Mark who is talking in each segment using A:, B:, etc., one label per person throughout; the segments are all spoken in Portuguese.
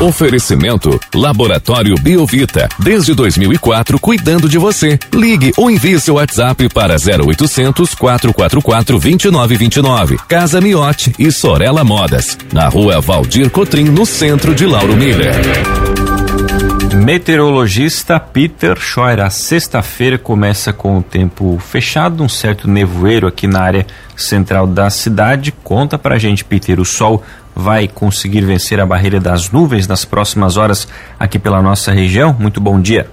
A: Oferecimento Laboratório Biovita. Desde 2004, cuidando de você. Ligue ou envie seu WhatsApp para 0800 444 2929. Casa Miote e Sorella Modas. Na rua Valdir Cotrim, no centro de Lauro Miller.
B: Meteorologista Peter Scheuer. A sexta-feira começa com o tempo fechado, um certo nevoeiro aqui na área central da cidade. Conta pra gente, Peter, o sol vai conseguir vencer a barreira das nuvens nas próximas horas aqui pela nossa região? Muito bom dia.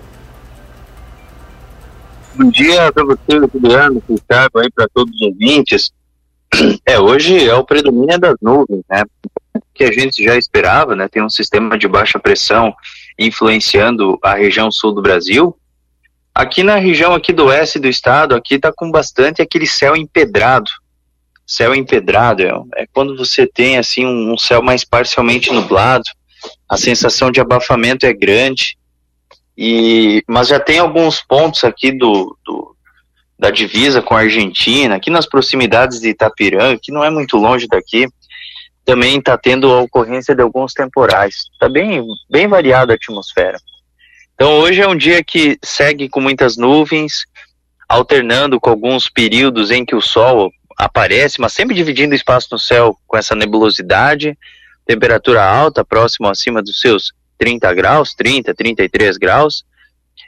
C: Bom dia para você, Juliano, Ricardo, aí para todos os ouvintes. É, hoje é o predomínio das nuvens, né? Que a gente já esperava, né? Tem um sistema de baixa pressão influenciando a região sul do Brasil. Aqui na região aqui do oeste do estado, aqui tá com bastante aquele céu empedrado. Céu empedrado é, é quando você tem assim um, um céu mais parcialmente nublado, a sensação de abafamento é grande. E mas já tem alguns pontos aqui do, do da divisa com a Argentina, aqui nas proximidades de Itapiranga, que não é muito longe daqui, também está tendo a ocorrência de alguns temporais. Está bem, bem variada a atmosfera. Então hoje é um dia que segue com muitas nuvens, alternando com alguns períodos em que o sol aparece, mas sempre dividindo espaço no céu com essa nebulosidade, temperatura alta, próximo acima dos seus 30 graus, 30, 33 graus,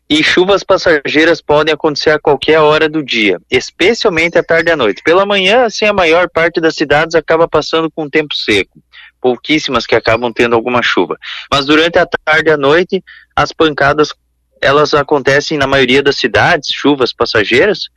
C: e chuvas passageiras podem acontecer a qualquer hora do dia, especialmente à tarde e à noite. Pela manhã, assim, a maior parte das cidades acaba passando com tempo seco. Pouquíssimas que acabam tendo alguma chuva. Mas durante a tarde e a noite, as pancadas elas acontecem na maioria das cidades, chuvas passageiras,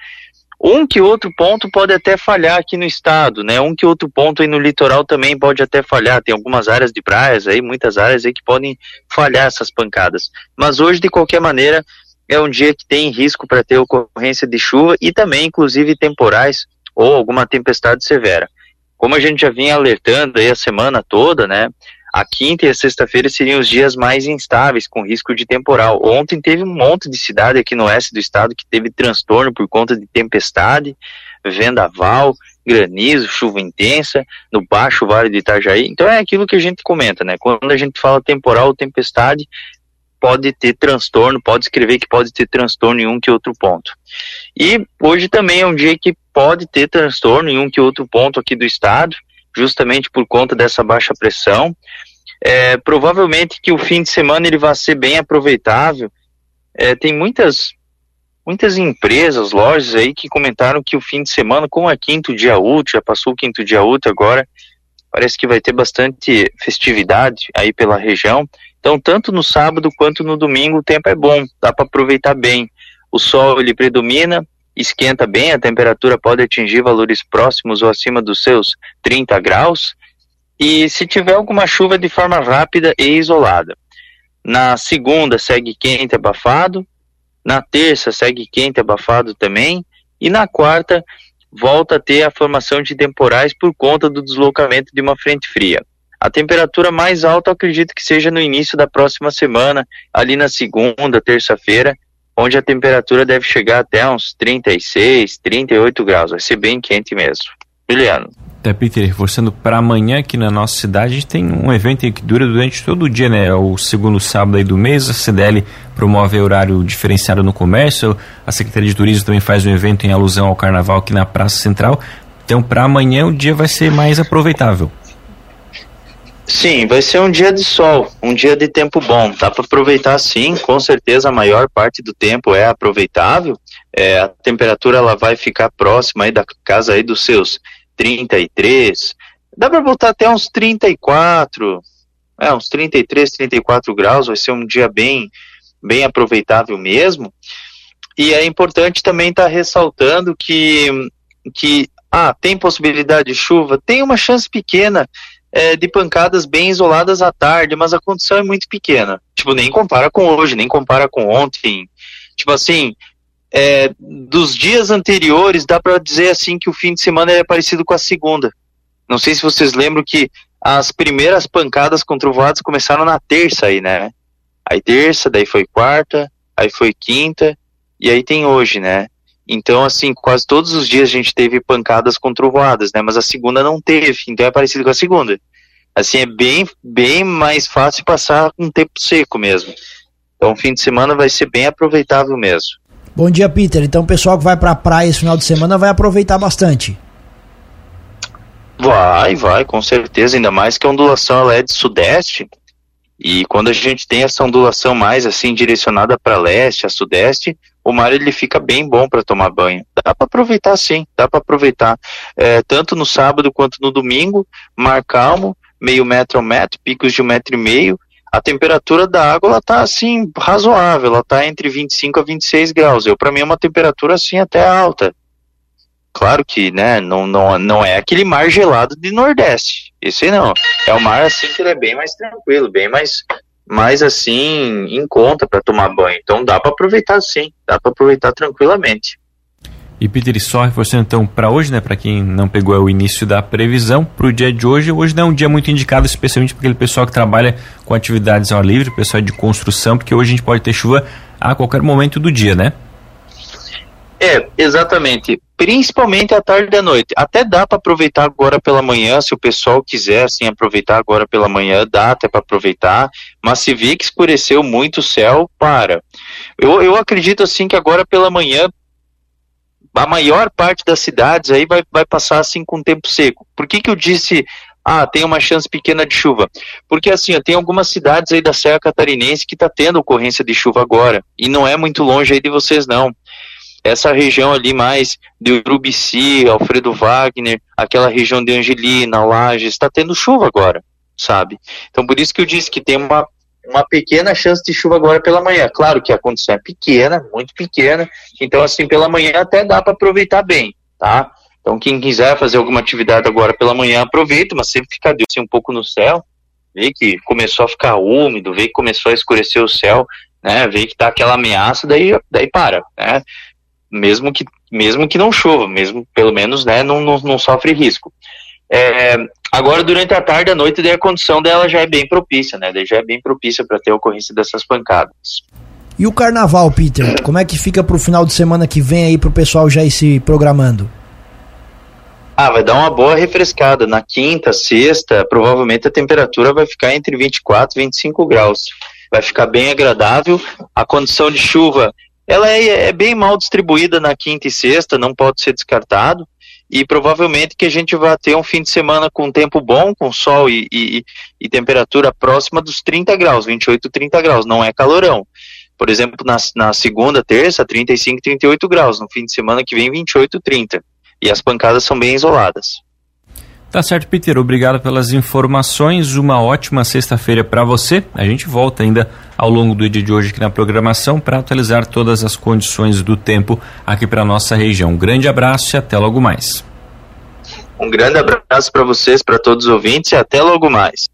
C: um que outro ponto pode até falhar aqui no estado, né? Um que outro ponto aí no litoral também pode até falhar. Tem algumas áreas de praias aí, muitas áreas aí que podem falhar essas pancadas. Mas hoje, de qualquer maneira, é um dia que tem risco para ter ocorrência de chuva e também, inclusive, temporais ou alguma tempestade severa. Como a gente já vinha alertando aí a semana toda, né? A quinta e a sexta-feira seriam os dias mais instáveis, com risco de temporal. Ontem teve um monte de cidade aqui no oeste do estado que teve transtorno por conta de tempestade, vendaval, granizo, chuva intensa, no baixo vale de Itajaí. Então é aquilo que a gente comenta, né? Quando a gente fala temporal ou tempestade, pode ter transtorno, pode escrever que pode ter transtorno em um que outro ponto. E hoje também é um dia que pode ter transtorno em um que outro ponto aqui do estado justamente por conta dessa baixa pressão. É, provavelmente que o fim de semana ele vai ser bem aproveitável. É, tem muitas muitas empresas, lojas aí que comentaram que o fim de semana, como é quinto dia útil, já passou o quinto dia útil agora, parece que vai ter bastante festividade aí pela região. Então, tanto no sábado quanto no domingo o tempo é bom, dá para aproveitar bem. O sol ele predomina, esquenta bem, a temperatura pode atingir valores próximos ou acima dos seus 30 graus, e se tiver alguma chuva de forma rápida e isolada. Na segunda segue quente abafado, na terça segue quente abafado também, e na quarta volta a ter a formação de temporais por conta do deslocamento de uma frente fria. A temperatura mais alta acredito que seja no início da próxima semana, ali na segunda, terça-feira, onde a temperatura deve chegar até uns 36, 38 graus. Vai ser bem quente mesmo. Juliano.
B: Até, Peter, reforçando para amanhã aqui na nossa cidade, tem um evento que dura durante todo o dia, né? É o segundo sábado aí do mês, a CDL promove horário diferenciado no comércio, a Secretaria de Turismo também faz um evento em alusão ao carnaval aqui na Praça Central. Então, para amanhã o dia vai ser mais aproveitável.
C: Sim, vai ser um dia de sol, um dia de tempo bom. Dá para aproveitar sim, com certeza a maior parte do tempo é aproveitável. É, a temperatura ela vai ficar próxima aí da casa aí dos seus 33. Dá para botar até uns 34, é, uns 33, 34 graus, vai ser um dia bem bem aproveitável mesmo. E é importante também estar tá ressaltando que que ah, tem possibilidade de chuva, tem uma chance pequena é, de pancadas bem isoladas à tarde, mas a condição é muito pequena. Tipo, nem compara com hoje, nem compara com ontem. Tipo assim, é, dos dias anteriores, dá para dizer assim que o fim de semana é parecido com a segunda. Não sei se vocês lembram que as primeiras pancadas com trovoadas começaram na terça aí, né? Aí terça, daí foi quarta, aí foi quinta, e aí tem hoje, né? Então, assim, quase todos os dias a gente teve pancadas com trovoadas, né? Mas a segunda não teve, então é parecido com a segunda. Assim, é bem, bem mais fácil passar um tempo seco mesmo. Então, o fim de semana vai ser bem aproveitável mesmo.
D: Bom dia, Peter. Então, o pessoal que vai para a praia esse final de semana vai aproveitar bastante.
C: Vai, vai, com certeza. Ainda mais que a ondulação é de sudeste. E quando a gente tem essa ondulação mais assim direcionada para leste, a sudeste, o mar ele fica bem bom para tomar banho. Dá para aproveitar sim, dá para aproveitar. É, tanto no sábado quanto no domingo, mar calmo, meio metro ao metro, picos de um metro e meio. A temperatura da água ela tá assim razoável, ela tá entre 25 a 26 graus. Eu para mim é uma temperatura assim até alta. Claro que, né, não, não, não é aquele mar gelado de Nordeste. Esse não. É um mar assim que ele é bem mais tranquilo, bem mais mais assim em conta para tomar banho. Então dá para aproveitar sim, dá para aproveitar tranquilamente.
B: E Peter, só reforçando então para hoje, né, para quem não pegou é o início da previsão, para o dia de hoje, hoje não é um dia muito indicado, especialmente para aquele pessoal que trabalha com atividades ao ar livre, pessoal de construção, porque hoje a gente pode ter chuva a qualquer momento do dia, né?
C: É, exatamente. Principalmente à tarde e à noite. Até dá para aproveitar agora pela manhã, se o pessoal quiser assim aproveitar agora pela manhã, dá até para aproveitar. Mas se vê que escureceu muito o céu, para. Eu, eu acredito assim que agora pela manhã a maior parte das cidades aí vai, vai passar assim com tempo seco. Por que, que eu disse, ah, tem uma chance pequena de chuva? Porque assim, tem algumas cidades aí da Serra Catarinense que está tendo ocorrência de chuva agora, e não é muito longe aí de vocês não. Essa região ali mais de Urubici, Alfredo Wagner, aquela região de Angelina, Lages, está tendo chuva agora, sabe? Então por isso que eu disse que tem uma uma pequena chance de chuva agora pela manhã. Claro que a condição é pequena, muito pequena, então assim pela manhã até dá para aproveitar bem, tá? Então quem quiser fazer alguma atividade agora pela manhã aproveita, mas sempre fica assim, um pouco no céu, vê que começou a ficar úmido, vê que começou a escurecer o céu, né? Vê que tá aquela ameaça, daí daí para, né? Mesmo que mesmo que não chova, mesmo pelo menos, né? Não, não, não sofre risco. É, agora, durante a tarde e a noite, daí a condição dela já é bem propícia, né? Daí já é bem propícia para ter a ocorrência dessas pancadas.
D: E o carnaval, Peter? Como é que fica para o final de semana que vem aí para o pessoal já ir se programando?
C: Ah, vai dar uma boa refrescada. Na quinta, sexta, provavelmente a temperatura vai ficar entre 24 e 25 graus. Vai ficar bem agradável. A condição de chuva, ela é, é bem mal distribuída na quinta e sexta, não pode ser descartado e provavelmente que a gente vai ter um fim de semana com tempo bom, com sol e, e, e, temperatura próxima dos 30 graus, 28, 30 graus, não é calorão. Por exemplo, na, na segunda, terça, 35, 38 graus, no fim de semana que vem 28, 30. E as pancadas são bem isoladas.
B: Tá certo, Peter. Obrigado pelas informações. Uma ótima sexta-feira para você. A gente volta ainda ao longo do dia de hoje aqui na programação para atualizar todas as condições do tempo aqui para nossa região. Um grande abraço e até logo mais.
C: Um grande abraço para vocês, para todos os ouvintes e até logo mais.